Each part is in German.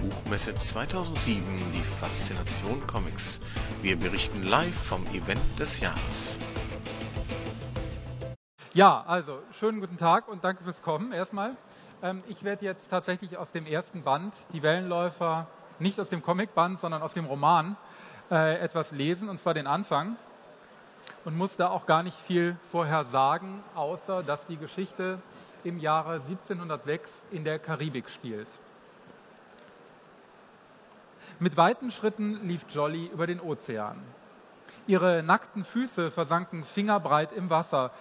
Buchmesse 2007 die Faszination Comics. Wir berichten live vom Event des Jahres. Ja, also schönen guten Tag und danke fürs Kommen erstmal. Ähm, ich werde jetzt tatsächlich aus dem ersten Band, die Wellenläufer, nicht aus dem Comicband, sondern aus dem Roman, äh, etwas lesen, und zwar den Anfang. Und muss da auch gar nicht viel vorher sagen, außer dass die Geschichte im Jahre 1706 in der Karibik spielt. Mit weiten Schritten lief Jolly über den Ozean. Ihre nackten Füße versanken fingerbreit im Wasser.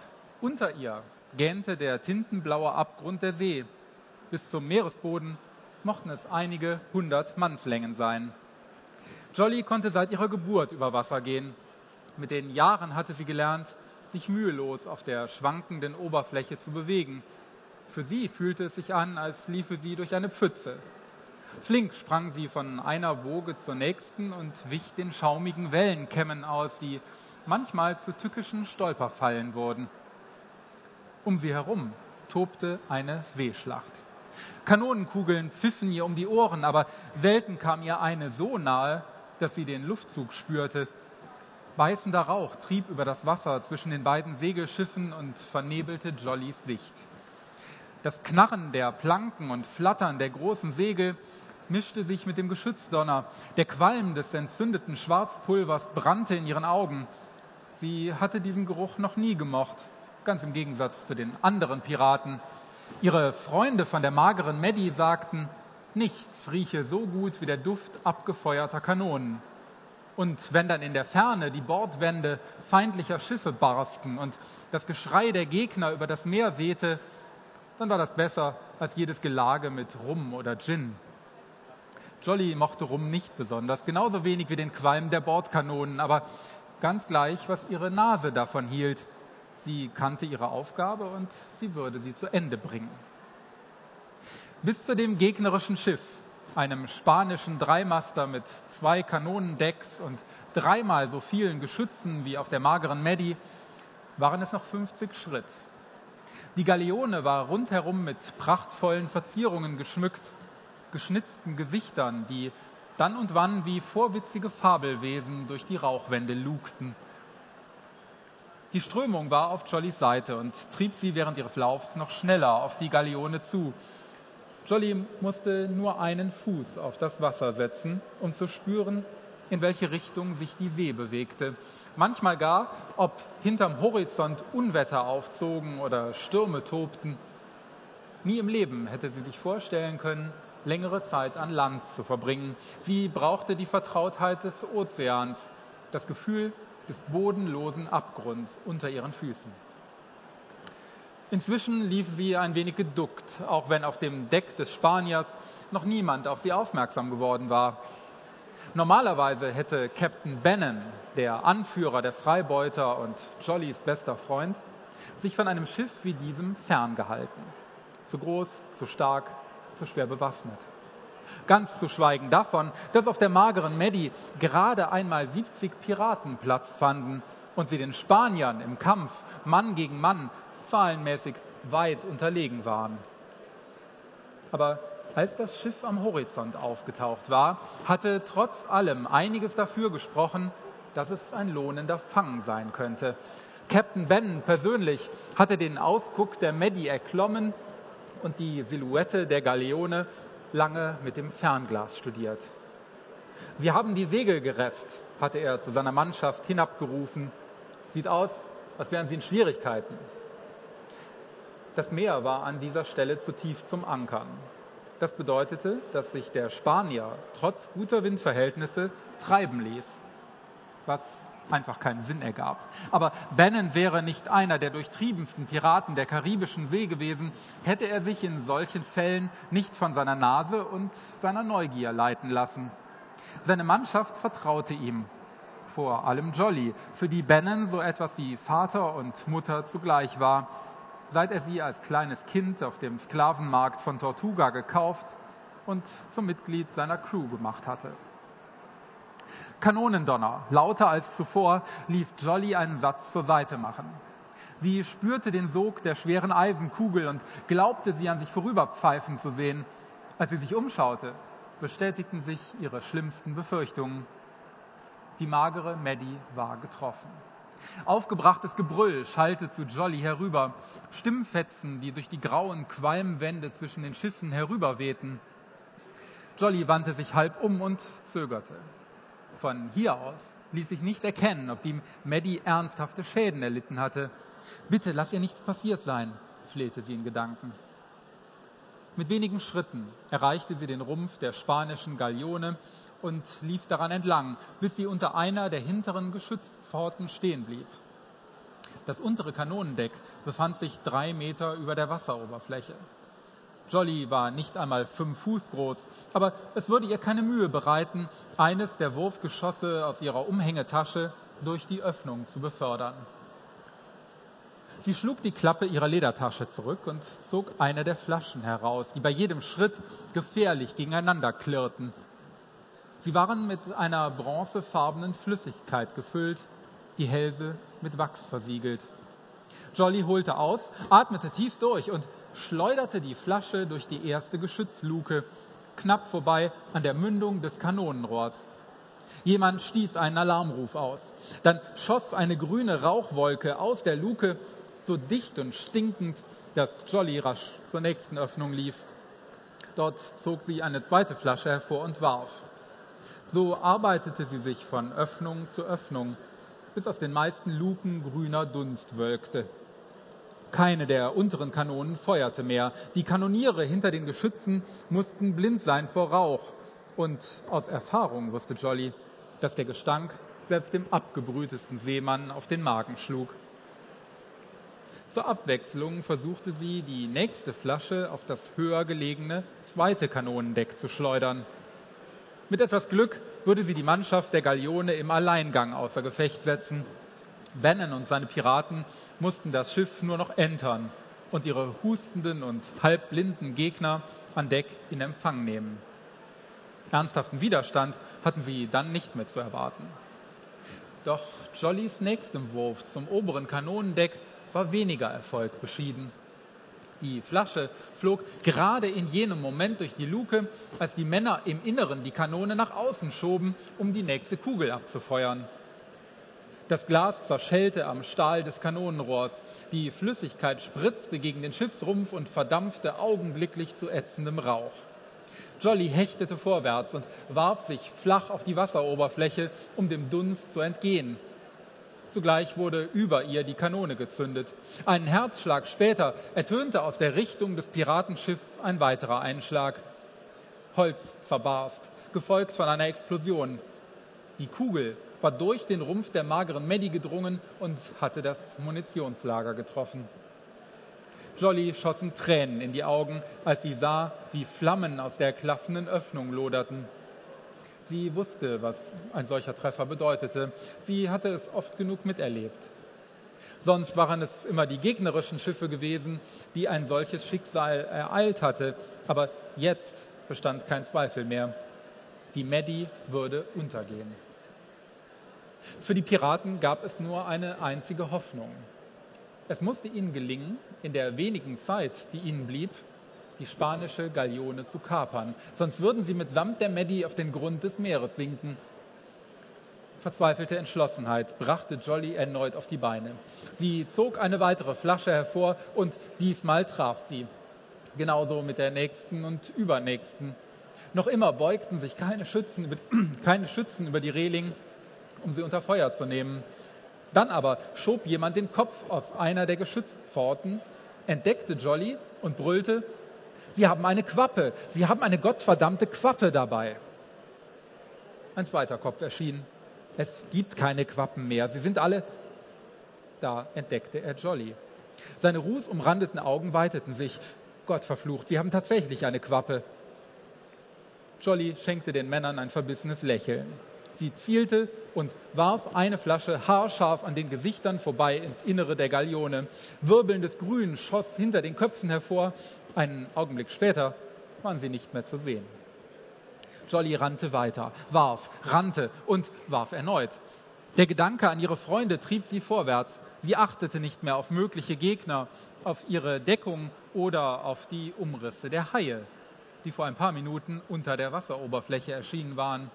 Unter ihr gähnte der tintenblaue Abgrund der See. Bis zum Meeresboden mochten es einige hundert Mannslängen sein. Jolly konnte seit ihrer Geburt über Wasser gehen. Mit den Jahren hatte sie gelernt, sich mühelos auf der schwankenden Oberfläche zu bewegen. Für sie fühlte es sich an, als liefe sie durch eine Pfütze. Flink sprang sie von einer Woge zur nächsten und wich den schaumigen Wellenkämmen aus, die manchmal zu tückischen Stolperfallen wurden. Um sie herum tobte eine Seeschlacht. Kanonenkugeln pfiffen ihr um die Ohren, aber selten kam ihr eine so nahe, dass sie den Luftzug spürte. Beißender Rauch trieb über das Wasser zwischen den beiden Segelschiffen und vernebelte Jollys Sicht. Das Knarren der Planken und Flattern der großen Segel mischte sich mit dem Geschützdonner. Der Qualm des entzündeten Schwarzpulvers brannte in ihren Augen. Sie hatte diesen Geruch noch nie gemocht, ganz im Gegensatz zu den anderen Piraten. Ihre Freunde von der mageren Maddie sagten, nichts rieche so gut wie der Duft abgefeuerter Kanonen. Und wenn dann in der Ferne die Bordwände feindlicher Schiffe barsten und das Geschrei der Gegner über das Meer wehte, dann war das besser als jedes Gelage mit Rum oder Gin. Jolly mochte Rum nicht besonders, genauso wenig wie den Qualm der Bordkanonen, aber ganz gleich, was ihre Nase davon hielt. Sie kannte ihre Aufgabe und sie würde sie zu Ende bringen. Bis zu dem gegnerischen Schiff, einem spanischen Dreimaster mit zwei Kanonendecks und dreimal so vielen Geschützen wie auf der mageren Maddie, waren es noch 50 Schritt. Die Galeone war rundherum mit prachtvollen Verzierungen geschmückt, geschnitzten Gesichtern, die dann und wann wie vorwitzige Fabelwesen durch die Rauchwände lugten. Die Strömung war auf Jollys Seite und trieb sie während ihres Laufs noch schneller auf die Galeone zu. Jolly musste nur einen Fuß auf das Wasser setzen, um zu spüren, in welche Richtung sich die See bewegte. Manchmal gar, ob hinterm Horizont Unwetter aufzogen oder Stürme tobten. Nie im Leben hätte sie sich vorstellen können, längere Zeit an Land zu verbringen. Sie brauchte die Vertrautheit des Ozeans, das Gefühl des bodenlosen Abgrunds unter ihren Füßen. Inzwischen lief sie ein wenig geduckt, auch wenn auf dem Deck des Spaniers noch niemand auf sie aufmerksam geworden war. Normalerweise hätte Captain Bannon, der Anführer der Freibeuter und Jollys bester Freund, sich von einem Schiff wie diesem ferngehalten. Zu groß, zu stark, zu schwer bewaffnet. Ganz zu schweigen davon, dass auf der mageren Maddie gerade einmal 70 Piraten Platz fanden und sie den Spaniern im Kampf Mann gegen Mann zahlenmäßig weit unterlegen waren. Aber als das Schiff am Horizont aufgetaucht war, hatte trotz allem einiges dafür gesprochen, dass es ein lohnender Fang sein könnte. Captain Ben persönlich hatte den Ausguck der Maddie erklommen und die Silhouette der Galeone lange mit dem Fernglas studiert. Sie haben die Segel gerefft, hatte er zu seiner Mannschaft hinabgerufen. Sieht aus, als wären sie in Schwierigkeiten. Das Meer war an dieser Stelle zu tief zum Ankern. Das bedeutete, dass sich der Spanier trotz guter Windverhältnisse treiben ließ, was einfach keinen Sinn ergab. Aber Bannon wäre nicht einer der durchtriebensten Piraten der karibischen See gewesen, hätte er sich in solchen Fällen nicht von seiner Nase und seiner Neugier leiten lassen. Seine Mannschaft vertraute ihm, vor allem Jolly, für die Bannon so etwas wie Vater und Mutter zugleich war seit er sie als kleines Kind auf dem Sklavenmarkt von Tortuga gekauft und zum Mitglied seiner Crew gemacht hatte. Kanonendonner, lauter als zuvor, ließ Jolly einen Satz zur Seite machen. Sie spürte den Sog der schweren Eisenkugel und glaubte, sie an sich vorüberpfeifen zu sehen. Als sie sich umschaute, bestätigten sich ihre schlimmsten Befürchtungen. Die magere Maddie war getroffen. Aufgebrachtes Gebrüll schallte zu Jolly herüber, Stimmfetzen, die durch die grauen Qualmwände zwischen den Schiffen herüberwehten. Jolly wandte sich halb um und zögerte. Von hier aus ließ sich nicht erkennen, ob die Maddie ernsthafte Schäden erlitten hatte. Bitte lass ihr nichts passiert sein, flehte sie in Gedanken. Mit wenigen Schritten erreichte sie den Rumpf der spanischen Galeone und lief daran entlang, bis sie unter einer der hinteren Geschützpforten stehen blieb. Das untere Kanonendeck befand sich drei Meter über der Wasseroberfläche. Jolly war nicht einmal fünf Fuß groß, aber es würde ihr keine Mühe bereiten, eines der Wurfgeschosse aus ihrer Umhängetasche durch die Öffnung zu befördern. Sie schlug die Klappe ihrer Ledertasche zurück und zog eine der Flaschen heraus, die bei jedem Schritt gefährlich gegeneinander klirrten. Sie waren mit einer bronzefarbenen Flüssigkeit gefüllt, die Hälse mit Wachs versiegelt. Jolly holte aus, atmete tief durch und schleuderte die Flasche durch die erste Geschützluke, knapp vorbei an der Mündung des Kanonenrohrs. Jemand stieß einen Alarmruf aus. Dann schoss eine grüne Rauchwolke aus der Luke, so dicht und stinkend, dass Jolly rasch zur nächsten Öffnung lief. Dort zog sie eine zweite Flasche hervor und warf. So arbeitete sie sich von Öffnung zu Öffnung, bis aus den meisten Luken grüner Dunst wölkte. Keine der unteren Kanonen feuerte mehr. Die Kanoniere hinter den Geschützen mussten blind sein vor Rauch. Und aus Erfahrung wusste Jolly, dass der Gestank selbst dem abgebrühtesten Seemann auf den Magen schlug. Zur Abwechslung versuchte sie, die nächste Flasche auf das höher gelegene zweite Kanonendeck zu schleudern. Mit etwas Glück würde sie die Mannschaft der Galeone im Alleingang außer Gefecht setzen. Bannon und seine Piraten mussten das Schiff nur noch entern und ihre hustenden und halbblinden Gegner an Deck in Empfang nehmen. Ernsthaften Widerstand hatten sie dann nicht mehr zu erwarten. Doch Jollys nächstem Wurf zum oberen Kanonendeck war weniger Erfolg beschieden. Die Flasche flog gerade in jenem Moment durch die Luke, als die Männer im Inneren die Kanone nach außen schoben, um die nächste Kugel abzufeuern. Das Glas zerschellte am Stahl des Kanonenrohrs. Die Flüssigkeit spritzte gegen den Schiffsrumpf und verdampfte augenblicklich zu ätzendem Rauch. Jolly hechtete vorwärts und warf sich flach auf die Wasseroberfläche, um dem Dunst zu entgehen. Zugleich wurde über ihr die Kanone gezündet. Einen Herzschlag später ertönte aus der Richtung des Piratenschiffs ein weiterer Einschlag. Holz zerbarst, gefolgt von einer Explosion. Die Kugel war durch den Rumpf der mageren Maddie gedrungen und hatte das Munitionslager getroffen. Jolly schossen Tränen in die Augen, als sie sah, wie Flammen aus der klaffenden Öffnung loderten. Sie wusste, was ein solcher Treffer bedeutete. Sie hatte es oft genug miterlebt. Sonst waren es immer die gegnerischen Schiffe gewesen, die ein solches Schicksal ereilt hatte. Aber jetzt bestand kein Zweifel mehr. Die Maddie würde untergehen. Für die Piraten gab es nur eine einzige Hoffnung. Es musste ihnen gelingen, in der wenigen Zeit, die ihnen blieb, die spanische Galeone zu kapern. Sonst würden sie mitsamt der Maddie auf den Grund des Meeres sinken. Verzweifelte Entschlossenheit brachte Jolly erneut auf die Beine. Sie zog eine weitere Flasche hervor und diesmal traf sie. Genauso mit der nächsten und übernächsten. Noch immer beugten sich keine Schützen über, keine Schützen über die Reling, um sie unter Feuer zu nehmen. Dann aber schob jemand den Kopf aus einer der Geschützpforten, entdeckte Jolly und brüllte, Sie haben eine Quappe. Sie haben eine gottverdammte Quappe dabei. Ein zweiter Kopf erschien. Es gibt keine Quappen mehr. Sie sind alle. Da entdeckte er Jolly. Seine rußumrandeten Augen weiteten sich. Gott verflucht, Sie haben tatsächlich eine Quappe. Jolly schenkte den Männern ein verbissenes Lächeln. Sie zielte und warf eine Flasche haarscharf an den Gesichtern vorbei ins Innere der Galeone. Wirbelndes Grün schoss hinter den Köpfen hervor. Einen Augenblick später waren sie nicht mehr zu sehen. Jolly rannte weiter, warf, rannte und warf erneut. Der Gedanke an ihre Freunde trieb sie vorwärts. Sie achtete nicht mehr auf mögliche Gegner, auf ihre Deckung oder auf die Umrisse der Haie. die vor ein paar Minuten unter der Wasseroberfläche erschienen waren.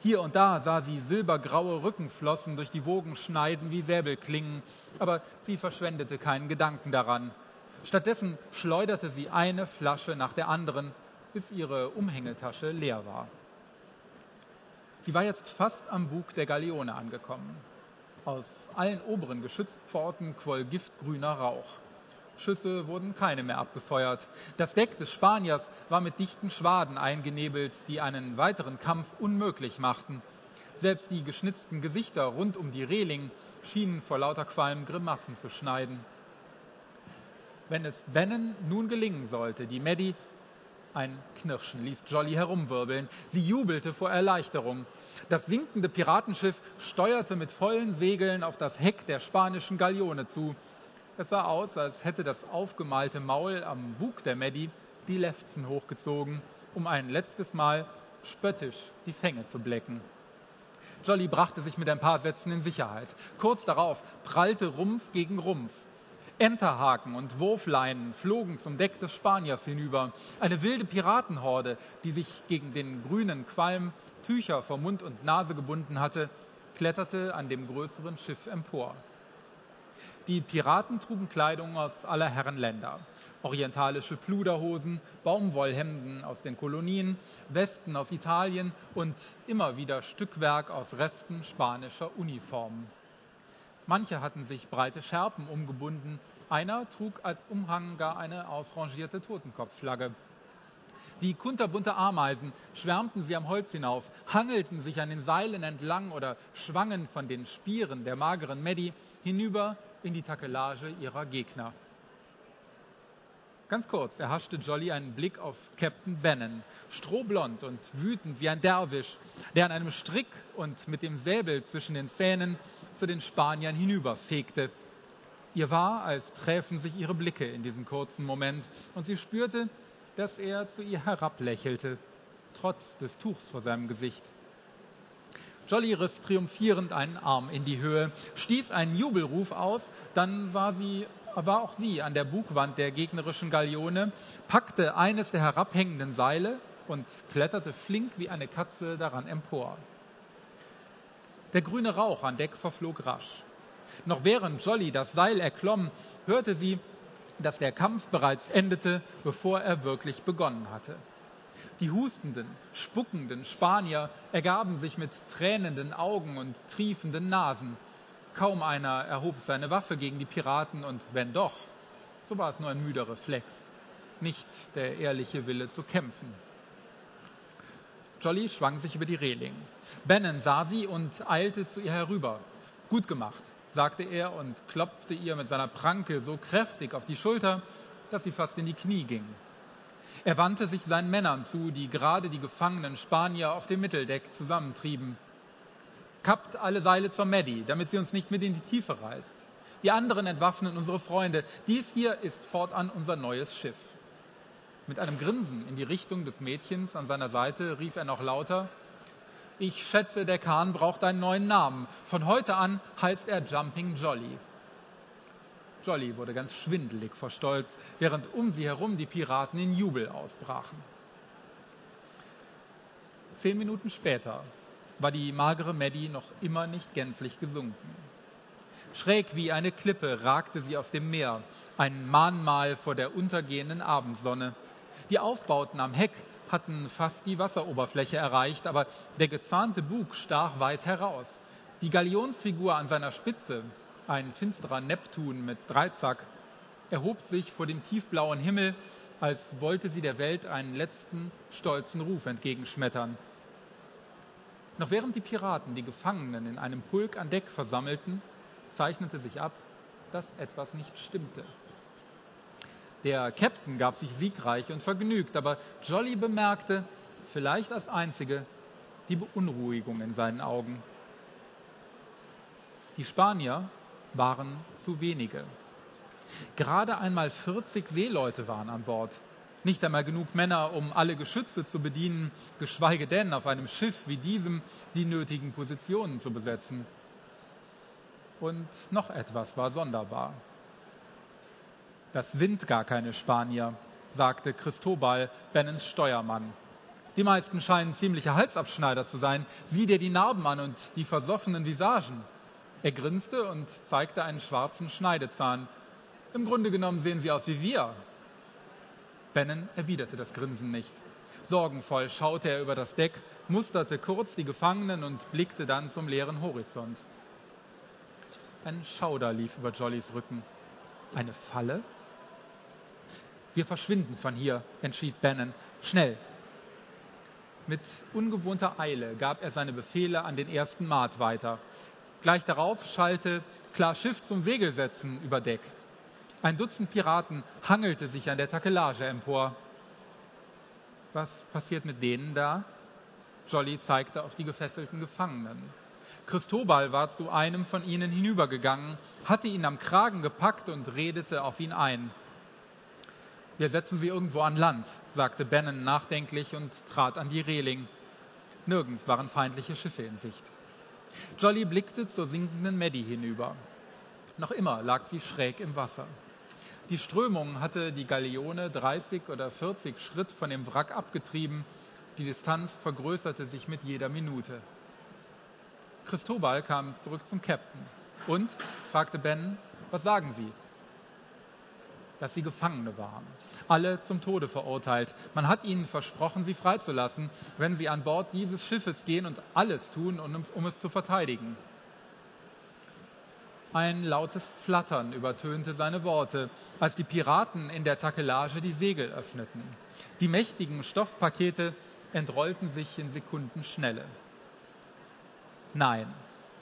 Hier und da sah sie silbergraue Rückenflossen durch die Wogen schneiden wie Säbelklingen, aber sie verschwendete keinen Gedanken daran. Stattdessen schleuderte sie eine Flasche nach der anderen, bis ihre Umhängetasche leer war. Sie war jetzt fast am Bug der Galeone angekommen. Aus allen oberen Geschützpforten quoll giftgrüner Rauch. Schüsse wurden keine mehr abgefeuert. Das Deck des Spaniers war mit dichten Schwaden eingenebelt, die einen weiteren Kampf unmöglich machten. Selbst die geschnitzten Gesichter rund um die Reling schienen vor lauter Qualm Grimassen zu schneiden. Wenn es Bennen nun gelingen sollte, die Maddie ein Knirschen ließ Jolly herumwirbeln. Sie jubelte vor Erleichterung. Das sinkende Piratenschiff steuerte mit vollen Segeln auf das Heck der spanischen Galeone zu. Es sah aus, als hätte das aufgemalte Maul am Bug der Maddie die Lefzen hochgezogen, um ein letztes Mal spöttisch die Fänge zu blecken. Jolly brachte sich mit ein paar Sätzen in Sicherheit. Kurz darauf prallte Rumpf gegen Rumpf. Enterhaken und Wurfleinen flogen zum Deck des Spaniers hinüber. Eine wilde Piratenhorde, die sich gegen den grünen Qualm Tücher vor Mund und Nase gebunden hatte, kletterte an dem größeren Schiff empor. Die Piraten trugen Kleidung aus aller Herren Länder. Orientalische Pluderhosen, Baumwollhemden aus den Kolonien, Westen aus Italien und immer wieder Stückwerk aus Resten spanischer Uniformen. Manche hatten sich breite Schärpen umgebunden. Einer trug als Umhang gar eine ausrangierte Totenkopfflagge. Wie kunterbunte Ameisen schwärmten sie am Holz hinauf, hangelten sich an den Seilen entlang oder schwangen von den Spieren der mageren Maddie hinüber in die Takelage ihrer Gegner. Ganz kurz erhaschte Jolly einen Blick auf Captain Bannon, strohblond und wütend wie ein Derwisch, der an einem Strick und mit dem Säbel zwischen den Zähnen zu den Spaniern hinüberfegte. Ihr war, als träfen sich ihre Blicke in diesem kurzen Moment, und sie spürte, dass er zu ihr herablächelte, trotz des Tuchs vor seinem Gesicht. Jolly riss triumphierend einen Arm in die Höhe, stieß einen Jubelruf aus, dann war sie war auch sie an der Bugwand der gegnerischen Galeone, packte eines der herabhängenden Seile und kletterte flink wie eine Katze daran empor. Der grüne Rauch an Deck verflog rasch. Noch während Jolly das Seil erklomm, hörte sie, dass der Kampf bereits endete, bevor er wirklich begonnen hatte. Die hustenden, spuckenden Spanier ergaben sich mit tränenden Augen und triefenden Nasen. Kaum einer erhob seine Waffe gegen die Piraten und wenn doch, so war es nur ein müder Reflex, nicht der ehrliche Wille zu kämpfen. Jolly schwang sich über die Reling. Bannon sah sie und eilte zu ihr herüber. Gut gemacht, sagte er und klopfte ihr mit seiner Pranke so kräftig auf die Schulter, dass sie fast in die Knie ging. Er wandte sich seinen Männern zu, die gerade die gefangenen Spanier auf dem Mitteldeck zusammentrieben. Kappt alle Seile zur Maddie, damit sie uns nicht mit in die Tiefe reißt. Die anderen entwaffnen unsere Freunde. Dies hier ist fortan unser neues Schiff. Mit einem Grinsen in die Richtung des Mädchens an seiner Seite rief er noch lauter, ich schätze, der Kahn braucht einen neuen Namen. Von heute an heißt er Jumping Jolly. Jolly wurde ganz schwindelig vor Stolz, während um sie herum die Piraten in Jubel ausbrachen. Zehn Minuten später war die magere Maddie noch immer nicht gänzlich gesunken. Schräg wie eine Klippe ragte sie aus dem Meer, ein Mahnmal vor der untergehenden Abendsonne. Die Aufbauten am Heck hatten fast die Wasseroberfläche erreicht, aber der gezahnte Bug stach weit heraus. Die Galionsfigur an seiner Spitze, ein finsterer Neptun mit Dreizack, erhob sich vor dem tiefblauen Himmel, als wollte sie der Welt einen letzten stolzen Ruf entgegenschmettern. Noch während die Piraten die Gefangenen in einem Pulk an Deck versammelten, zeichnete sich ab, dass etwas nicht stimmte. Der Captain gab sich siegreich und vergnügt, aber Jolly bemerkte, vielleicht als einzige, die Beunruhigung in seinen Augen. Die Spanier waren zu wenige. Gerade einmal 40 Seeleute waren an Bord. Nicht einmal genug Männer, um alle Geschütze zu bedienen, geschweige denn auf einem Schiff wie diesem die nötigen Positionen zu besetzen. Und noch etwas war sonderbar. Das sind gar keine Spanier. sagte Christobal, Bennens Steuermann. Die meisten scheinen ziemliche Halsabschneider zu sein. Sieh dir die Narben an und die versoffenen Visagen. Er grinste und zeigte einen schwarzen Schneidezahn. Im Grunde genommen sehen sie aus wie wir. Bennen erwiderte das Grinsen nicht. Sorgenvoll schaute er über das Deck, musterte kurz die Gefangenen und blickte dann zum leeren Horizont. Ein Schauder lief über Jollys Rücken. Eine Falle? Wir verschwinden von hier, entschied Bannon. Schnell, mit ungewohnter Eile gab er seine Befehle an den ersten Maat weiter. Gleich darauf schallte klar Schiff zum Segel setzen über Deck. Ein Dutzend Piraten hangelte sich an der Takelage empor. Was passiert mit denen da? Jolly zeigte auf die gefesselten Gefangenen. Christobal war zu einem von ihnen hinübergegangen, hatte ihn am Kragen gepackt und redete auf ihn ein. Wir setzen sie irgendwo an Land, sagte Bannon nachdenklich und trat an die Reling. Nirgends waren feindliche Schiffe in Sicht. Jolly blickte zur sinkenden Maddie hinüber. Noch immer lag sie schräg im Wasser. Die Strömung hatte die Galeone 30 oder 40 Schritt von dem Wrack abgetrieben. Die Distanz vergrößerte sich mit jeder Minute. Christobal kam zurück zum Captain. Und? fragte Ben, was sagen Sie? Dass sie Gefangene waren. Alle zum Tode verurteilt. Man hat ihnen versprochen, sie freizulassen, wenn sie an Bord dieses Schiffes gehen und alles tun, um, es zu verteidigen. Ein lautes Flattern übertönte seine Worte, als die Piraten in der Takelage die Segel öffneten. Die mächtigen Stoffpakete entrollten sich in Sekundenschnelle. Nein,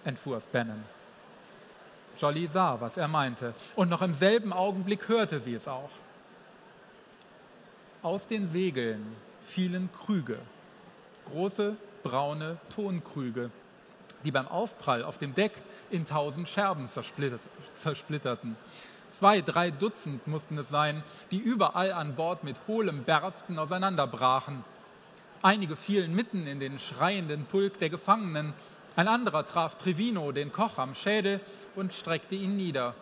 entfuhr es Bannon. Jolly sah, was er meinte, und noch im selben Augenblick hörte sie es auch. Aus den Segeln fielen Krüge, große braune Tonkrüge, die beim Aufprall auf dem Deck in tausend Scherben zersplitterten. Zwei, drei Dutzend mussten es sein, die überall an Bord mit hohlem Bersten auseinanderbrachen. Einige fielen mitten in den schreienden Pulk der Gefangenen, ein anderer traf Trevino, den Koch, am Schädel und streckte ihn nieder.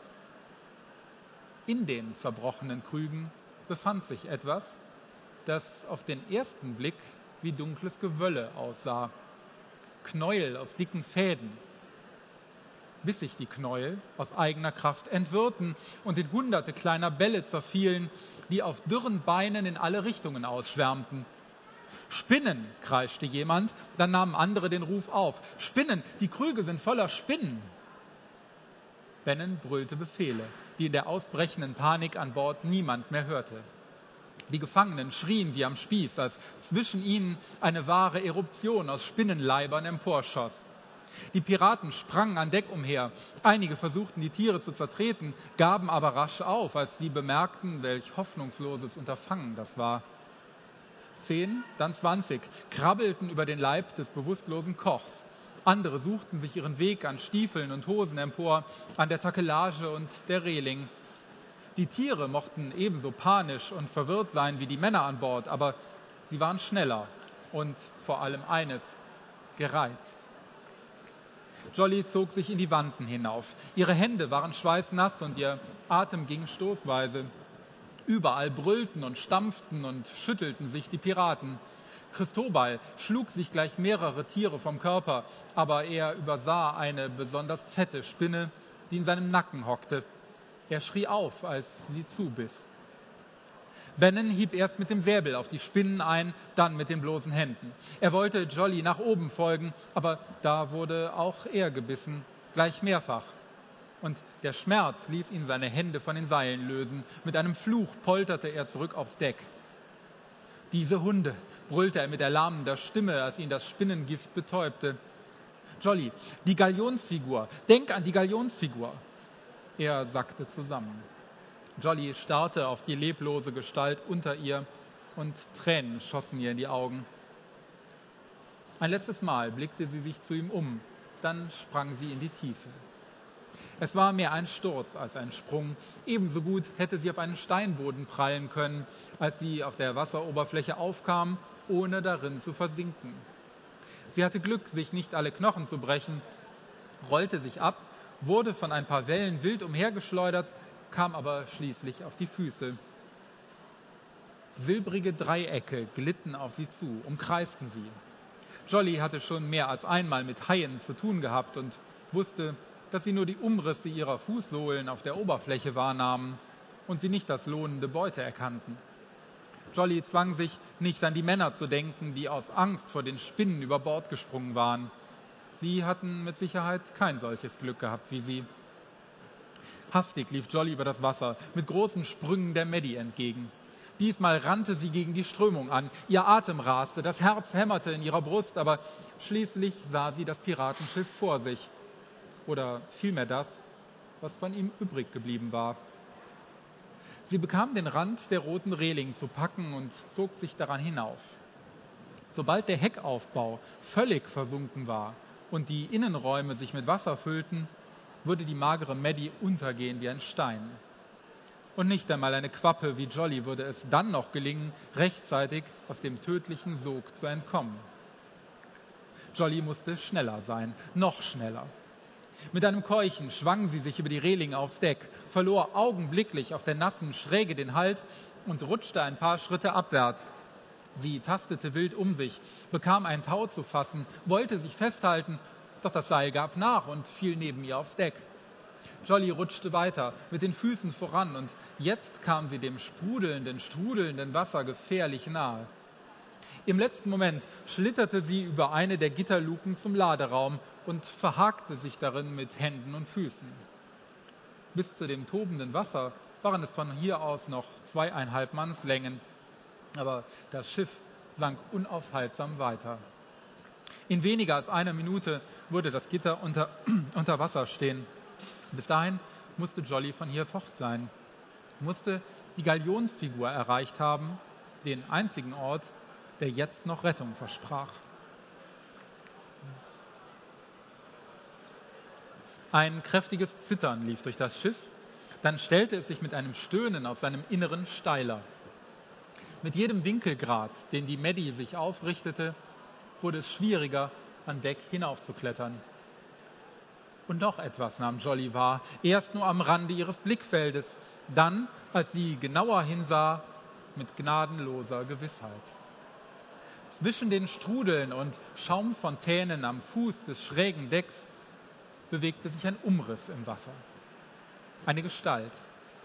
In den zerbrochenen Krügen befand sich etwas, das auf den ersten Blick wie dunkles Gewölle aussah. Knäuel aus dicken Fäden, bis sich die Knäuel aus eigener Kraft entwirrten und in hunderte kleiner Bälle zerfielen, die auf dürren Beinen in alle Richtungen ausschwärmten. Spinnen, kreischte jemand, dann nahmen andere den Ruf auf. Spinnen, die Krüge sind voller Spinnen. Bennen brüllte Befehle, die in der ausbrechenden Panik an Bord niemand mehr hörte. Die Gefangenen schrien wie am Spieß, als zwischen ihnen eine wahre Eruption aus Spinnenleibern emporschoss. Die Piraten sprangen an Deck umher. Einige versuchten, die Tiere zu zertreten, gaben aber rasch auf, als sie bemerkten, welch hoffnungsloses Unterfangen das war zehn, dann zwanzig, krabbelten über den Leib des bewusstlosen Kochs. Andere suchten sich ihren Weg an Stiefeln und Hosen empor, an der Takelage und der Reling. Die Tiere mochten ebenso panisch und verwirrt sein wie die Männer an Bord, aber sie waren schneller und vor allem eines, gereizt. Jolly zog sich in die Wanden hinauf. Ihre Hände waren schweißnass und ihr Atem ging stoßweise. Überall brüllten und stampften und schüttelten sich die Piraten. Christobal schlug sich gleich mehrere Tiere vom Körper, aber er übersah eine besonders fette Spinne, die in seinem Nacken hockte. Er schrie auf, als sie zubiss. Bannon hieb erst mit dem Säbel auf die Spinnen ein, dann mit den bloßen Händen. Er wollte Jolly nach oben folgen, aber da wurde auch er gebissen, gleich mehrfach und der Schmerz ließ ihn seine Hände von den Seilen lösen. Mit einem Fluch polterte er zurück aufs Deck. Diese Hunde, brüllte er mit erlahmender Stimme, als ihn das Spinnengift betäubte. Jolly, die Galionsfigur, denk an die Galionsfigur. Er sackte zusammen. Jolly starrte auf die leblose Gestalt unter ihr und Tränen schossen ihr in die Augen. Ein letztes Mal blickte sie sich zu ihm um, dann sprang sie in die Tiefe. Es war mehr ein Sturz als ein Sprung. Ebenso gut hätte sie auf einen Steinboden prallen können, als sie auf der Wasseroberfläche aufkam, ohne darin zu versinken. Sie hatte Glück, sich nicht alle Knochen zu brechen, rollte sich ab, wurde von ein paar Wellen wild umhergeschleudert, kam aber schließlich auf die Füße. Silbrige Dreiecke glitten auf sie zu, umkreisten sie. Jolly hatte schon mehr als einmal mit Haien zu tun gehabt und wusste, dass sie nur die Umrisse ihrer Fußsohlen auf der Oberfläche wahrnahmen und sie nicht das lohnende Beute erkannten. Jolly zwang sich, nicht an die Männer zu denken, die aus Angst vor den Spinnen über Bord gesprungen waren. Sie hatten mit Sicherheit kein solches Glück gehabt wie sie. Hastig lief Jolly über das Wasser, mit großen Sprüngen der Maddie entgegen. Diesmal rannte sie gegen die Strömung an. Ihr Atem raste, das Herz hämmerte in ihrer Brust, aber schließlich sah sie das Piratenschiff vor sich. Oder vielmehr das, was von ihm übrig geblieben war. Sie bekam den Rand der roten Reling zu packen und zog sich daran hinauf. Sobald der Heckaufbau völlig versunken war und die Innenräume sich mit Wasser füllten, würde die magere Maddie untergehen wie ein Stein. Und nicht einmal eine Quappe wie Jolly würde es dann noch gelingen, rechtzeitig aus dem tödlichen Sog zu entkommen. Jolly musste schneller sein, noch schneller. Mit einem Keuchen schwang sie sich über die Reling aufs Deck, verlor augenblicklich auf der nassen Schräge den Halt und rutschte ein paar Schritte abwärts. Sie tastete wild um sich, bekam ein Tau zu fassen, wollte sich festhalten, doch das Seil gab nach und fiel neben ihr aufs Deck. Jolly rutschte weiter, mit den Füßen voran, und jetzt kam sie dem sprudelnden, strudelnden Wasser gefährlich nahe. Im letzten Moment schlitterte sie über eine der Gitterluken zum Laderaum und verhakte sich darin mit Händen und Füßen. Bis zu dem tobenden Wasser waren es von hier aus noch zweieinhalb Mannslängen, aber das Schiff sank unaufhaltsam weiter. In weniger als einer Minute würde das Gitter unter, unter Wasser stehen. Bis dahin musste Jolly von hier fort sein, musste die Galionsfigur erreicht haben, den einzigen Ort, der jetzt noch Rettung versprach. Ein kräftiges Zittern lief durch das Schiff, dann stellte es sich mit einem Stöhnen aus seinem Inneren steiler. Mit jedem Winkelgrad, den die Maddie sich aufrichtete, wurde es schwieriger, an Deck hinaufzuklettern. Und noch etwas nahm Jolly wahr, erst nur am Rande ihres Blickfeldes, dann, als sie genauer hinsah, mit gnadenloser Gewissheit. Zwischen den Strudeln und Schaumfontänen am Fuß des schrägen Decks bewegte sich ein Umriss im Wasser. Eine Gestalt,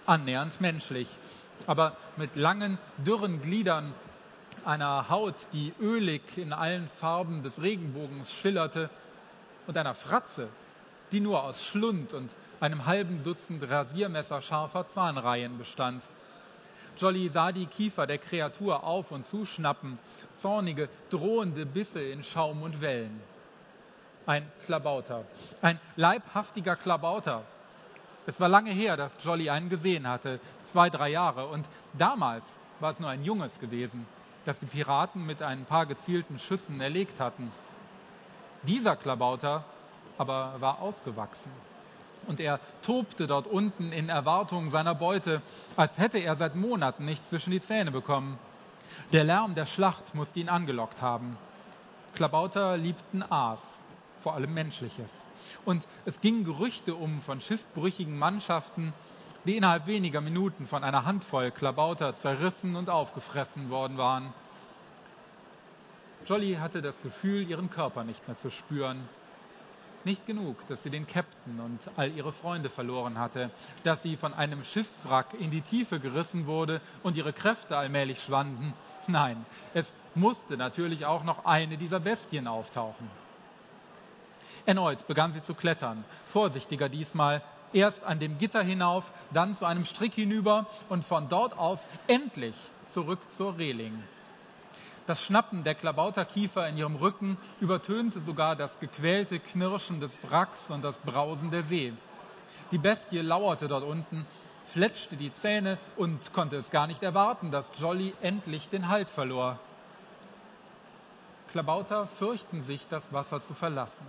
annähernd menschlich, aber mit langen, dürren Gliedern, einer Haut, die ölig in allen Farben des Regenbogens schillerte, und einer Fratze, die nur aus Schlund und einem halben Dutzend Rasiermesser scharfer Zahnreihen bestand. Jolly sah die Kiefer der Kreatur auf und zuschnappen, zornige, drohende Bisse in Schaum und Wellen. Ein Klabauter, ein leibhaftiger Klabauter. Es war lange her, dass Jolly einen gesehen hatte, zwei, drei Jahre, und damals war es nur ein Junges gewesen, das die Piraten mit ein paar gezielten Schüssen erlegt hatten. Dieser Klabauter aber war ausgewachsen und er tobte dort unten in Erwartung seiner Beute, als hätte er seit Monaten nichts zwischen die Zähne bekommen. Der Lärm der Schlacht musste ihn angelockt haben. Klabauter liebten Aas, vor allem Menschliches. Und es gingen Gerüchte um von schiffbrüchigen Mannschaften, die innerhalb weniger Minuten von einer Handvoll Klabauter zerrissen und aufgefressen worden waren. Jolly hatte das Gefühl, ihren Körper nicht mehr zu spüren. Nicht genug, dass sie den Captain und all ihre Freunde verloren hatte, dass sie von einem Schiffswrack in die Tiefe gerissen wurde und ihre Kräfte allmählich schwanden. Nein, es musste natürlich auch noch eine dieser Bestien auftauchen. Erneut begann sie zu klettern, vorsichtiger diesmal, erst an dem Gitter hinauf, dann zu einem Strick hinüber und von dort aus endlich zurück zur Reling. Das Schnappen der Klabauterkiefer in ihrem Rücken übertönte sogar das gequälte Knirschen des Wracks und das Brausen der See. Die Bestie lauerte dort unten, fletschte die Zähne und konnte es gar nicht erwarten, dass Jolly endlich den Halt verlor. Klabauter fürchten sich, das Wasser zu verlassen.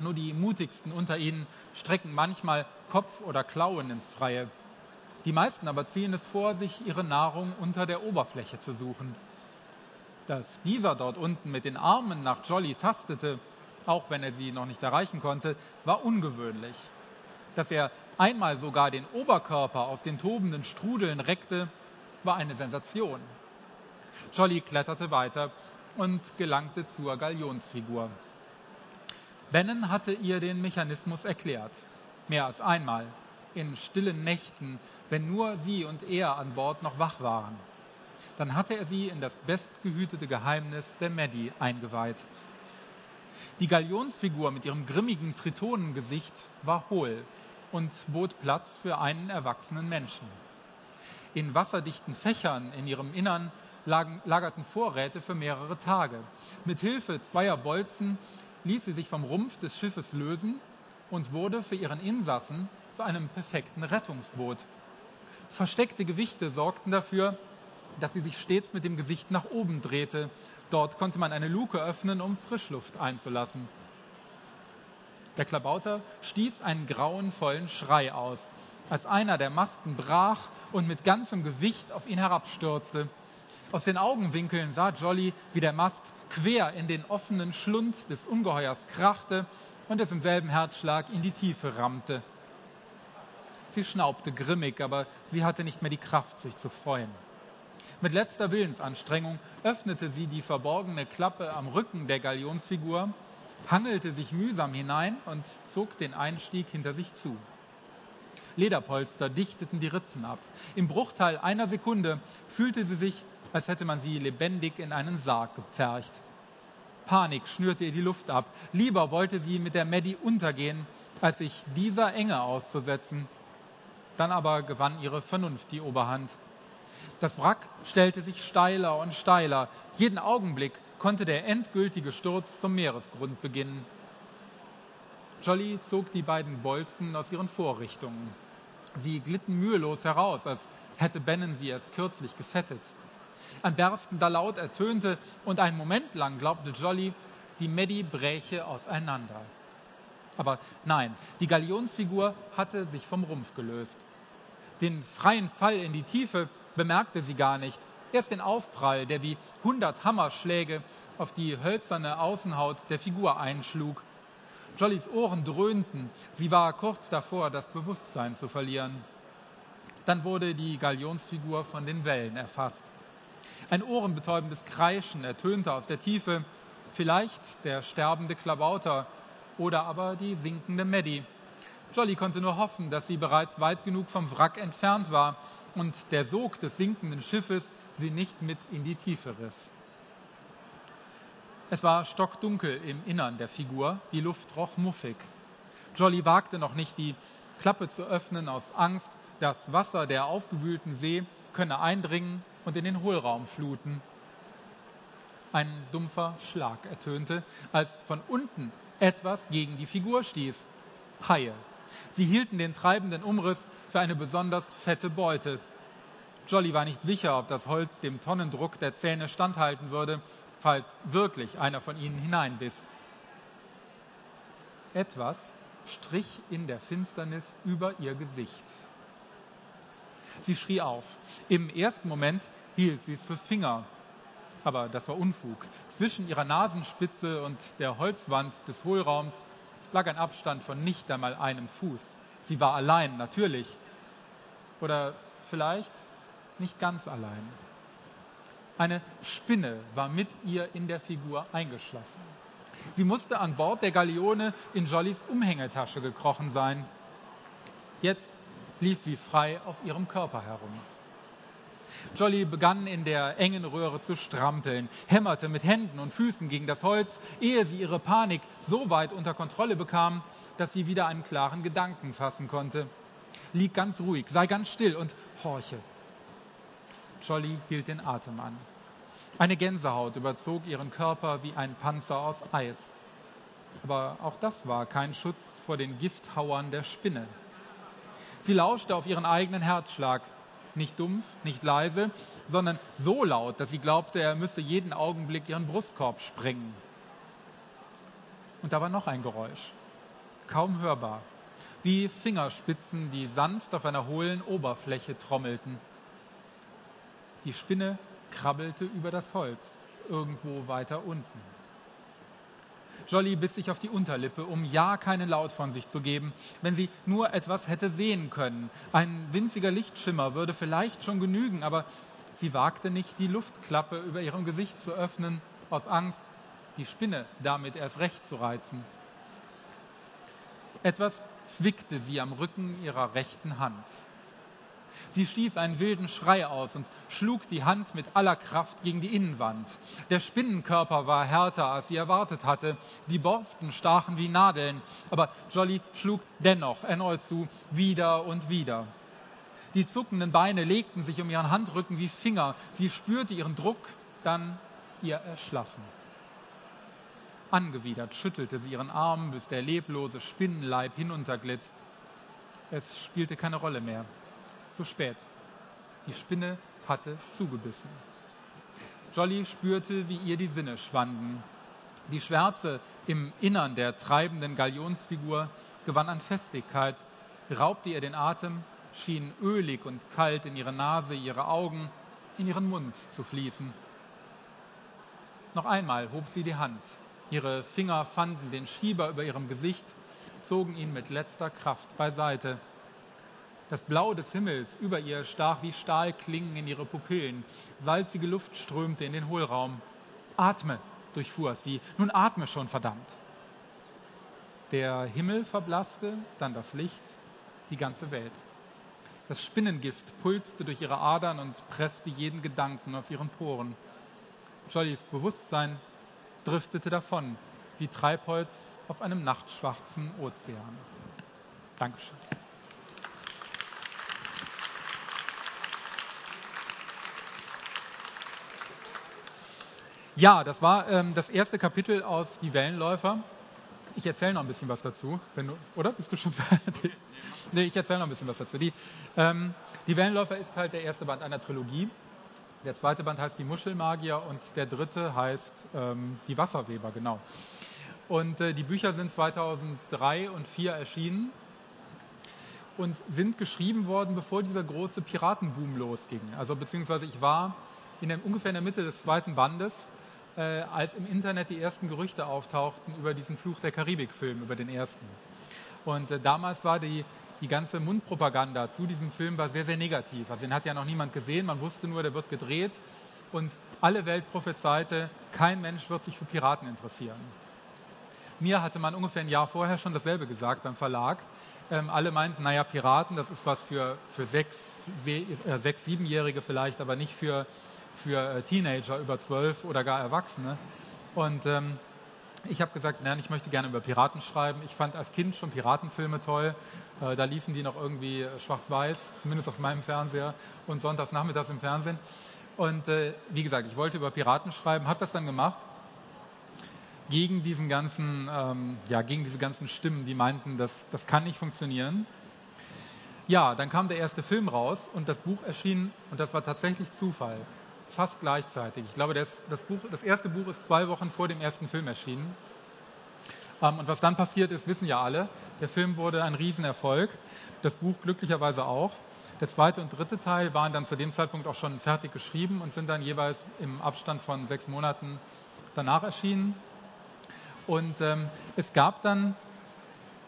Nur die mutigsten unter ihnen strecken manchmal Kopf oder Klauen ins Freie. Die meisten aber ziehen es vor, sich ihre Nahrung unter der Oberfläche zu suchen dass dieser dort unten mit den Armen nach Jolly tastete, auch wenn er sie noch nicht erreichen konnte, war ungewöhnlich. Dass er einmal sogar den Oberkörper aus den tobenden Strudeln reckte, war eine Sensation. Jolly kletterte weiter und gelangte zur Galionsfigur. Bennen hatte ihr den Mechanismus erklärt. Mehr als einmal. In stillen Nächten, wenn nur sie und er an Bord noch wach waren. Dann hatte er sie in das bestgehütete Geheimnis der Maddie eingeweiht. Die Galionsfigur mit ihrem grimmigen Tritonengesicht war hohl und bot Platz für einen erwachsenen Menschen. In wasserdichten Fächern in ihrem Innern lagen, lagerten Vorräte für mehrere Tage. Mit Hilfe zweier Bolzen ließ sie sich vom Rumpf des Schiffes lösen und wurde für ihren Insassen zu einem perfekten Rettungsboot. Versteckte Gewichte sorgten dafür, dass sie sich stets mit dem Gesicht nach oben drehte. Dort konnte man eine Luke öffnen, um Frischluft einzulassen. Der Klabauter stieß einen grauenvollen Schrei aus, als einer der Masten brach und mit ganzem Gewicht auf ihn herabstürzte. Aus den Augenwinkeln sah Jolly, wie der Mast quer in den offenen Schlund des Ungeheuers krachte und es im selben Herzschlag in die Tiefe rammte. Sie schnaubte grimmig, aber sie hatte nicht mehr die Kraft, sich zu freuen. Mit letzter Willensanstrengung öffnete sie die verborgene Klappe am Rücken der Galionsfigur, hangelte sich mühsam hinein und zog den Einstieg hinter sich zu. Lederpolster dichteten die Ritzen ab. Im Bruchteil einer Sekunde fühlte sie sich, als hätte man sie lebendig in einen Sarg gepfercht. Panik schnürte ihr die Luft ab. Lieber wollte sie mit der Maddie untergehen, als sich dieser Enge auszusetzen. Dann aber gewann ihre Vernunft die Oberhand. Das Wrack stellte sich steiler und steiler. Jeden Augenblick konnte der endgültige Sturz zum Meeresgrund beginnen. Jolly zog die beiden Bolzen aus ihren Vorrichtungen. Sie glitten mühelos heraus, als hätte Bennen sie erst kürzlich gefettet. Ein berstender Laut ertönte und einen Moment lang glaubte Jolly, die Maddie bräche auseinander. Aber nein, die Galionsfigur hatte sich vom Rumpf gelöst. Den freien Fall in die Tiefe bemerkte sie gar nicht. Erst den Aufprall, der wie hundert Hammerschläge auf die hölzerne Außenhaut der Figur einschlug. Jollys Ohren dröhnten. Sie war kurz davor, das Bewusstsein zu verlieren. Dann wurde die Galionsfigur von den Wellen erfasst. Ein ohrenbetäubendes Kreischen ertönte aus der Tiefe, vielleicht der sterbende Klabauter oder aber die sinkende Maddie. Jolly konnte nur hoffen, dass sie bereits weit genug vom Wrack entfernt war und der Sog des sinkenden Schiffes sie nicht mit in die Tiefe riss. Es war stockdunkel im Innern der Figur, die Luft roch muffig. Jolly wagte noch nicht, die Klappe zu öffnen aus Angst, das Wasser der aufgewühlten See könne eindringen und in den Hohlraum fluten. Ein dumpfer Schlag ertönte, als von unten etwas gegen die Figur stieß. Haie. Sie hielten den treibenden Umriss für eine besonders fette Beute. Jolly war nicht sicher, ob das Holz dem Tonnendruck der Zähne standhalten würde, falls wirklich einer von ihnen hineinbiss. Etwas strich in der Finsternis über ihr Gesicht. Sie schrie auf. Im ersten Moment hielt sie es für Finger. Aber das war Unfug. Zwischen ihrer Nasenspitze und der Holzwand des Hohlraums lag ein Abstand von nicht einmal einem Fuß. Sie war allein, natürlich. Oder vielleicht nicht ganz allein. Eine Spinne war mit ihr in der Figur eingeschlossen. Sie musste an Bord der Galeone in Jollys Umhängetasche gekrochen sein. Jetzt lief sie frei auf ihrem Körper herum. Jolly begann in der engen Röhre zu strampeln, hämmerte mit Händen und Füßen gegen das Holz, ehe sie ihre Panik so weit unter Kontrolle bekam, dass sie wieder einen klaren Gedanken fassen konnte. Lieg ganz ruhig, sei ganz still und horche. Jolly hielt den Atem an. Eine Gänsehaut überzog ihren Körper wie ein Panzer aus Eis. Aber auch das war kein Schutz vor den Gifthauern der Spinne. Sie lauschte auf ihren eigenen Herzschlag, nicht dumpf, nicht leise, sondern so laut, dass sie glaubte, er müsse jeden Augenblick ihren Brustkorb sprengen. Und da war noch ein Geräusch, kaum hörbar, wie Fingerspitzen, die sanft auf einer hohlen Oberfläche trommelten. Die Spinne krabbelte über das Holz, irgendwo weiter unten. Jolly biss sich auf die Unterlippe, um ja keinen Laut von sich zu geben. Wenn sie nur etwas hätte sehen können. Ein winziger Lichtschimmer würde vielleicht schon genügen, aber Sie wagte nicht, die Luftklappe über ihrem Gesicht zu öffnen, aus Angst, die Spinne damit erst recht zu reizen. Etwas zwickte sie am Rücken ihrer rechten Hand. Sie stieß einen wilden Schrei aus und schlug die Hand mit aller Kraft gegen die Innenwand. Der Spinnenkörper war härter, als sie erwartet hatte. Die Borsten stachen wie Nadeln, aber Jolly schlug dennoch erneut zu, wieder und wieder. Die zuckenden Beine legten sich um ihren Handrücken wie Finger. Sie spürte ihren Druck, dann ihr Erschlaffen. Angewidert schüttelte sie ihren Arm, bis der leblose Spinnenleib hinunterglitt. Es spielte keine Rolle mehr. Zu spät. Die Spinne hatte zugebissen. Jolly spürte, wie ihr die Sinne schwanden. Die Schwärze im Innern der treibenden Galionsfigur gewann an Festigkeit, raubte ihr den Atem, schien ölig und kalt in ihre Nase, ihre Augen, in ihren Mund zu fließen. Noch einmal hob sie die Hand. Ihre Finger fanden den Schieber über ihrem Gesicht, zogen ihn mit letzter Kraft beiseite. Das Blau des Himmels über ihr stach wie Stahlklingen in ihre Pupillen. Salzige Luft strömte in den Hohlraum. Atme, durchfuhr sie. Nun atme schon, verdammt. Der Himmel verblasste, dann das Licht, die ganze Welt. Das Spinnengift pulste durch ihre Adern und presste jeden Gedanken aus ihren Poren. Jollys Bewusstsein driftete davon, wie Treibholz auf einem nachtschwarzen Ozean. Dankeschön. Ja, das war ähm, das erste Kapitel aus Die Wellenläufer. Ich erzähle noch ein bisschen was dazu. Du, oder? Bist du schon fertig? Nee, ich erzähle noch ein bisschen was dazu. Die, ähm, die Wellenläufer ist halt der erste Band einer Trilogie. Der zweite Band heißt Die Muschelmagier und der dritte heißt ähm, Die Wasserweber, genau. Und äh, die Bücher sind 2003 und 2004 erschienen und sind geschrieben worden, bevor dieser große Piratenboom losging. Also beziehungsweise ich war in der, ungefähr in der Mitte des zweiten Bandes äh, als im Internet die ersten Gerüchte auftauchten über diesen Fluch der Karibik-Film, über den ersten. Und äh, damals war die, die ganze Mundpropaganda zu diesem Film war sehr, sehr negativ. Also den hat ja noch niemand gesehen, man wusste nur, der wird gedreht und alle Welt prophezeite, kein Mensch wird sich für Piraten interessieren. Mir hatte man ungefähr ein Jahr vorher schon dasselbe gesagt beim Verlag. Ähm, alle meinten, naja, Piraten, das ist was für, für sechs, äh, sechs, siebenjährige vielleicht, aber nicht für, für äh, Teenager über zwölf oder gar Erwachsene. Und ähm, ich habe gesagt, nein, ich möchte gerne über Piraten schreiben. Ich fand als Kind schon Piratenfilme toll. Äh, da liefen die noch irgendwie schwarz-weiß, zumindest auf meinem Fernseher und sonntags nachmittags im Fernsehen. Und äh, wie gesagt, ich wollte über Piraten schreiben, habe das dann gemacht gegen diesen ganzen, ähm, ja, gegen diese ganzen Stimmen, die meinten, das, das kann nicht funktionieren. Ja, dann kam der erste Film raus und das Buch erschien und das war tatsächlich Zufall fast gleichzeitig. Ich glaube, das, das, Buch, das erste Buch ist zwei Wochen vor dem ersten Film erschienen. Ähm, und was dann passiert ist, wissen ja alle. Der Film wurde ein Riesenerfolg, das Buch glücklicherweise auch. Der zweite und dritte Teil waren dann zu dem Zeitpunkt auch schon fertig geschrieben und sind dann jeweils im Abstand von sechs Monaten danach erschienen. Und ähm, es gab dann,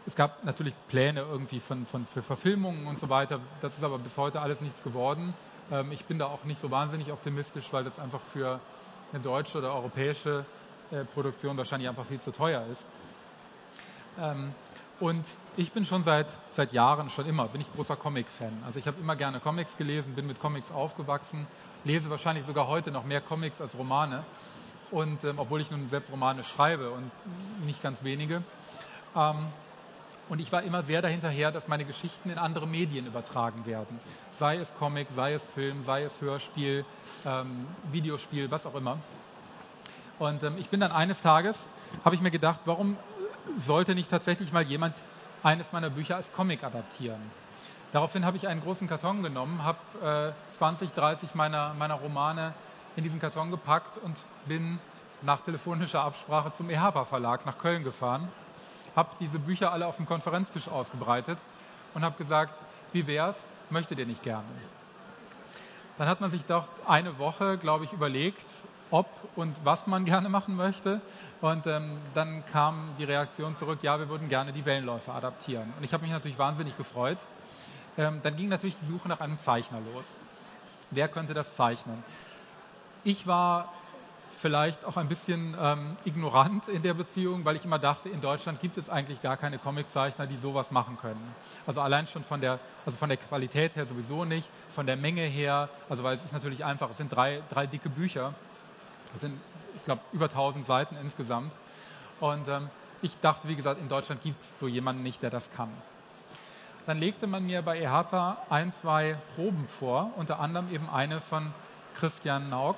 es gab natürlich Pläne irgendwie von, von, für Verfilmungen und so weiter. Das ist aber bis heute alles nichts geworden. Ähm, ich bin da auch nicht so wahnsinnig optimistisch, weil das einfach für eine deutsche oder europäische äh, Produktion wahrscheinlich einfach viel zu teuer ist. Ähm, und ich bin schon seit, seit Jahren, schon immer, bin ich großer Comic-Fan. Also ich habe immer gerne Comics gelesen, bin mit Comics aufgewachsen, lese wahrscheinlich sogar heute noch mehr Comics als Romane. Und ähm, obwohl ich nun selbst Romane schreibe und nicht ganz wenige. Ähm, und ich war immer sehr dahinterher, dass meine Geschichten in andere Medien übertragen werden. Sei es Comic, sei es Film, sei es Hörspiel, ähm, Videospiel, was auch immer. Und ähm, ich bin dann eines Tages, habe ich mir gedacht, warum sollte nicht tatsächlich mal jemand eines meiner Bücher als Comic adaptieren? Daraufhin habe ich einen großen Karton genommen, habe äh, 20, 30 meiner, meiner Romane in diesen Karton gepackt und bin nach telefonischer Absprache zum EHAPA Verlag nach Köln gefahren habe diese Bücher alle auf dem Konferenztisch ausgebreitet und habe gesagt, wie wär's, möchtet ihr nicht gerne? Dann hat man sich doch eine Woche, glaube ich, überlegt, ob und was man gerne machen möchte. Und ähm, dann kam die Reaktion zurück, ja, wir würden gerne die Wellenläufer adaptieren. Und ich habe mich natürlich wahnsinnig gefreut. Ähm, dann ging natürlich die Suche nach einem Zeichner los. wer könnte das zeichnen? Ich war vielleicht auch ein bisschen ähm, ignorant in der Beziehung, weil ich immer dachte, in Deutschland gibt es eigentlich gar keine Comiczeichner, die sowas machen können. Also allein schon von der, also von der Qualität her sowieso nicht, von der Menge her, also weil es ist natürlich einfach, es sind drei, drei dicke Bücher, es sind, ich glaube, über 1000 Seiten insgesamt. Und ähm, ich dachte, wie gesagt, in Deutschland gibt es so jemanden nicht, der das kann. Dann legte man mir bei EHATA ein, zwei Proben vor, unter anderem eben eine von Christian Naug,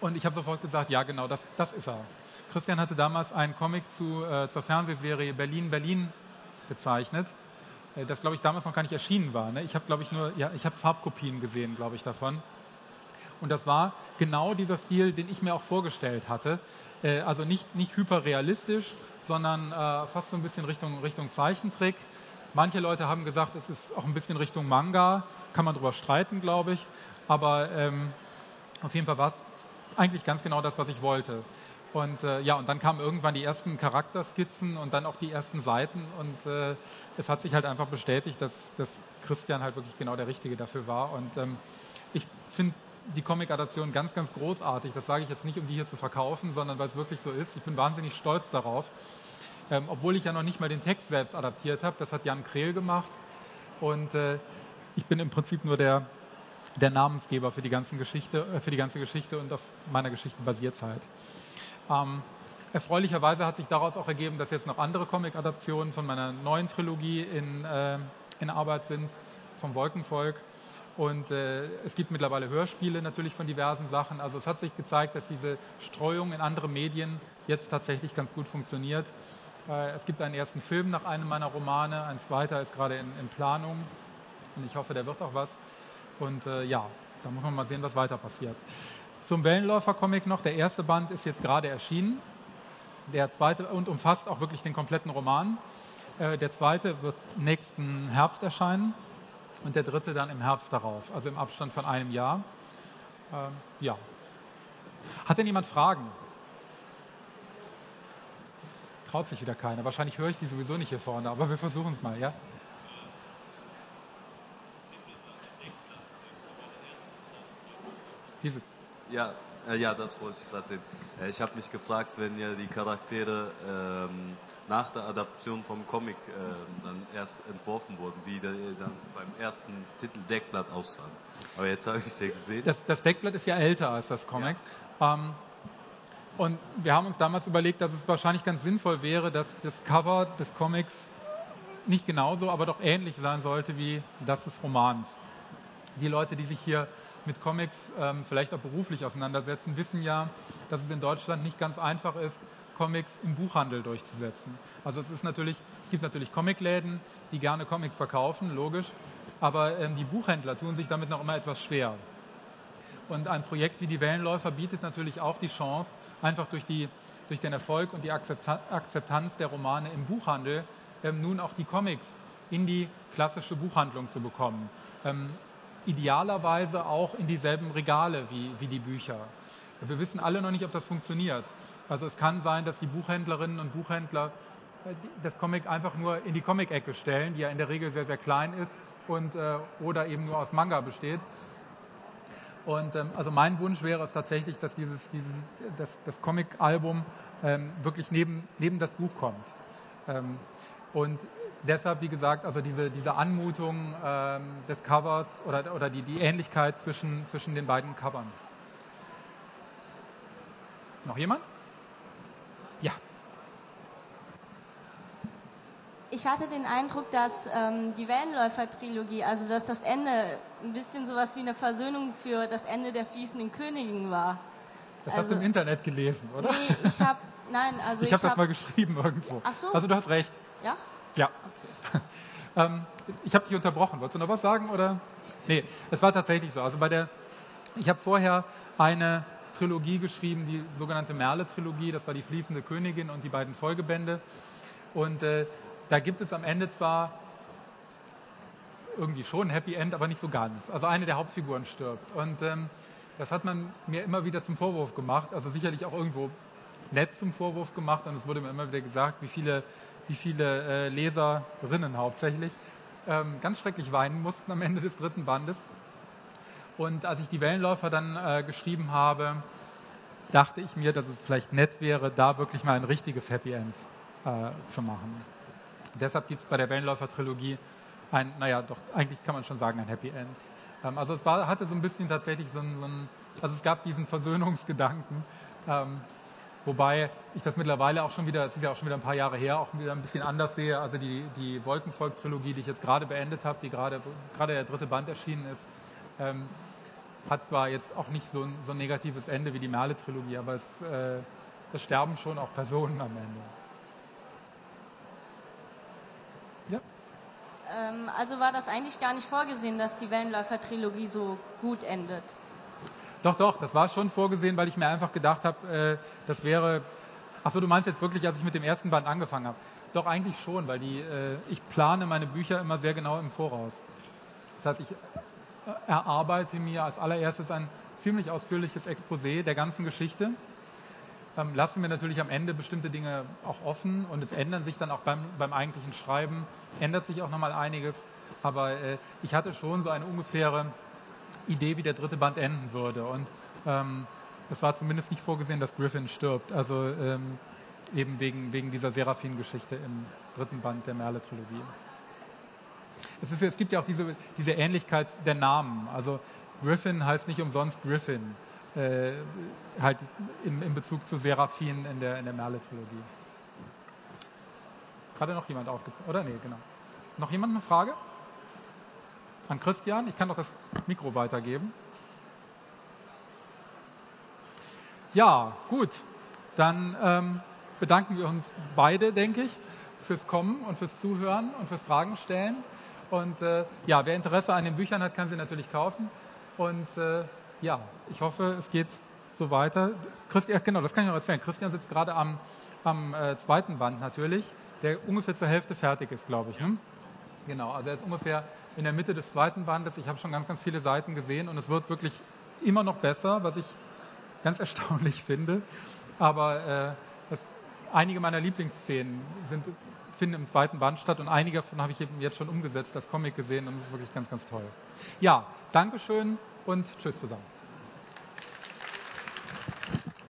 und ich habe sofort gesagt, ja genau, das, das ist er. Christian hatte damals einen Comic zu, äh, zur Fernsehserie Berlin, Berlin gezeichnet, äh, das glaube ich damals noch gar nicht erschienen war. Ne? Ich habe glaube ich nur, ja, ich habe Farbkopien gesehen, glaube ich, davon. Und das war genau dieser Stil, den ich mir auch vorgestellt hatte. Äh, also nicht, nicht hyperrealistisch, sondern äh, fast so ein bisschen Richtung, Richtung Zeichentrick. Manche Leute haben gesagt, es ist auch ein bisschen Richtung Manga. Kann man drüber streiten, glaube ich. Aber ähm, auf jeden Fall war es eigentlich ganz genau das, was ich wollte. Und äh, ja, und dann kamen irgendwann die ersten Charakterskizzen und dann auch die ersten Seiten und äh, es hat sich halt einfach bestätigt, dass, dass Christian halt wirklich genau der Richtige dafür war. Und ähm, ich finde die Comic-Adaption ganz, ganz großartig. Das sage ich jetzt nicht, um die hier zu verkaufen, sondern weil es wirklich so ist. Ich bin wahnsinnig stolz darauf. Ähm, obwohl ich ja noch nicht mal den Text selbst adaptiert habe. Das hat Jan Krehl gemacht. Und äh, ich bin im Prinzip nur der, der Namensgeber für die, ganzen Geschichte, äh, für die ganze Geschichte und auf meiner Geschichte basiert es halt. Ähm, erfreulicherweise hat sich daraus auch ergeben, dass jetzt noch andere Comic-Adaptionen von meiner neuen Trilogie in, äh, in Arbeit sind, vom Wolkenvolk. Und äh, es gibt mittlerweile Hörspiele natürlich von diversen Sachen. Also es hat sich gezeigt, dass diese Streuung in andere Medien jetzt tatsächlich ganz gut funktioniert. Äh, es gibt einen ersten Film nach einem meiner Romane, ein zweiter ist gerade in, in Planung und ich hoffe, der wird auch was. Und äh, ja, da muss man mal sehen, was weiter passiert. Zum Wellenläufer-Comic noch. Der erste Band ist jetzt gerade erschienen. Der zweite und umfasst auch wirklich den kompletten Roman. Äh, der zweite wird nächsten Herbst erscheinen und der dritte dann im Herbst darauf, also im Abstand von einem Jahr. Ähm, ja. Hat denn jemand Fragen? Traut sich wieder keiner. Wahrscheinlich höre ich die sowieso nicht hier vorne, aber wir versuchen es mal, ja? Dieses. Ja, äh, ja, das wollte ich gerade sehen. Äh, ich habe mich gefragt, wenn ja die Charaktere ähm, nach der Adaption vom Comic äh, dann erst entworfen wurden, wie die dann beim ersten Titel Deckblatt aussahen. Aber jetzt habe ich sie gesehen. Das, das, Deckblatt ist ja älter als das Comic. Ja. Ähm, und wir haben uns damals überlegt, dass es wahrscheinlich ganz sinnvoll wäre, dass das Cover des Comics nicht genauso, aber doch ähnlich sein sollte wie das des Romans. Die Leute, die sich hier mit Comics ähm, vielleicht auch beruflich auseinandersetzen, wissen ja, dass es in Deutschland nicht ganz einfach ist, Comics im Buchhandel durchzusetzen. Also es ist natürlich, es gibt natürlich Comicläden, die gerne Comics verkaufen, logisch, aber ähm, die Buchhändler tun sich damit noch immer etwas schwer. Und ein Projekt wie die Wellenläufer bietet natürlich auch die Chance, einfach durch, die, durch den Erfolg und die Akzeptanz der Romane im Buchhandel ähm, nun auch die Comics in die klassische Buchhandlung zu bekommen. Ähm, idealerweise auch in dieselben Regale wie, wie die Bücher. Wir wissen alle noch nicht, ob das funktioniert. Also es kann sein, dass die Buchhändlerinnen und Buchhändler äh, das Comic einfach nur in die Comic-Ecke stellen, die ja in der Regel sehr, sehr klein ist und, äh, oder eben nur aus Manga besteht. Und ähm, also mein Wunsch wäre es tatsächlich, dass dieses, dieses das, das Comic-Album ähm, wirklich neben, neben das Buch kommt. Ähm, und deshalb, wie gesagt, also diese, diese Anmutung ähm, des Covers oder, oder die, die Ähnlichkeit zwischen, zwischen den beiden Covern. Noch jemand? Ja. Ich hatte den Eindruck, dass ähm, die Wellenläufer-Trilogie, also dass das Ende ein bisschen sowas wie eine Versöhnung für das Ende der fließenden Königin war. Das also, hast du im also Internet gelesen, oder? Nee, ich habe, nein, also ich, ich habe das hab, mal geschrieben irgendwo. Ach so. Also du hast recht. Ja? Ja. ähm, ich habe dich unterbrochen. Wolltest du noch was sagen? Oder? Nee, es war tatsächlich so. Also bei der, ich habe vorher eine Trilogie geschrieben, die sogenannte Merle-Trilogie. Das war die Fließende Königin und die beiden Folgebände. Und äh, da gibt es am Ende zwar irgendwie schon ein Happy End, aber nicht so ganz. Also eine der Hauptfiguren stirbt. Und ähm, das hat man mir immer wieder zum Vorwurf gemacht. Also sicherlich auch irgendwo nett zum Vorwurf gemacht. Und es wurde mir immer wieder gesagt, wie viele wie viele äh, Leserinnen hauptsächlich ähm, ganz schrecklich weinen mussten am Ende des dritten Bandes. Und als ich die Wellenläufer dann äh, geschrieben habe, dachte ich mir, dass es vielleicht nett wäre, da wirklich mal ein richtiges Happy End äh, zu machen. Deshalb gibt es bei der Wellenläufer-Trilogie ein, naja, doch, eigentlich kann man schon sagen, ein Happy End. Ähm, also es war, hatte so ein bisschen tatsächlich so ein, so ein also es gab diesen Versöhnungsgedanken, ähm, wobei ich das mittlerweile auch schon wieder, es ist ja auch schon wieder ein paar Jahre her, auch wieder ein bisschen anders sehe. Also die, die Wolkenvolk-Trilogie, die ich jetzt gerade beendet habe, die gerade, gerade der dritte Band erschienen ist, ähm, hat zwar jetzt auch nicht so ein, so ein negatives Ende wie die Merle-Trilogie, aber es, äh, es sterben schon auch Personen am Ende. Ja. Ähm, also war das eigentlich gar nicht vorgesehen, dass die Wellenläufer-Trilogie so gut endet? Doch, doch, das war schon vorgesehen, weil ich mir einfach gedacht habe, äh, das wäre. Achso, du meinst jetzt wirklich, als ich mit dem ersten Band angefangen habe? Doch, eigentlich schon, weil die, äh, ich plane meine Bücher immer sehr genau im Voraus. Das heißt, ich äh, erarbeite mir als allererstes ein ziemlich ausführliches Exposé der ganzen Geschichte. Ähm, lassen wir natürlich am Ende bestimmte Dinge auch offen und es ändern sich dann auch beim, beim eigentlichen Schreiben, ändert sich auch nochmal einiges. Aber äh, ich hatte schon so eine ungefähre Idee, wie der dritte Band enden würde. Und ähm, es war zumindest nicht vorgesehen, dass Griffin stirbt. Also ähm, eben wegen, wegen dieser Seraphin-Geschichte im dritten Band der Merle-Trilogie. Es, es gibt ja auch diese, diese Ähnlichkeit der Namen. Also Griffin heißt nicht umsonst Griffin, äh, halt in, in Bezug zu Seraphin in der, in der Merle-Trilogie. Gerade noch jemand aufgezeigt, oder? Nee, genau. Noch jemand eine Frage? An Christian. Ich kann doch das Mikro weitergeben. Ja, gut. Dann ähm, bedanken wir uns beide, denke ich, fürs Kommen und fürs Zuhören und fürs Fragen stellen. Und äh, ja, wer Interesse an den Büchern hat, kann sie natürlich kaufen. Und äh, ja, ich hoffe, es geht so weiter. Christian, genau, das kann ich noch erzählen. Christian sitzt gerade am, am äh, zweiten Band natürlich, der ungefähr zur Hälfte fertig ist, glaube ich. Ne? Genau, also er ist ungefähr in der Mitte des zweiten Bandes. Ich habe schon ganz, ganz viele Seiten gesehen und es wird wirklich immer noch besser, was ich ganz erstaunlich finde. Aber äh, das, einige meiner Lieblingsszenen sind, finden im zweiten Band statt und einige davon habe ich eben jetzt schon umgesetzt, das Comic gesehen und es ist wirklich ganz, ganz toll. Ja, Dankeschön und tschüss zusammen.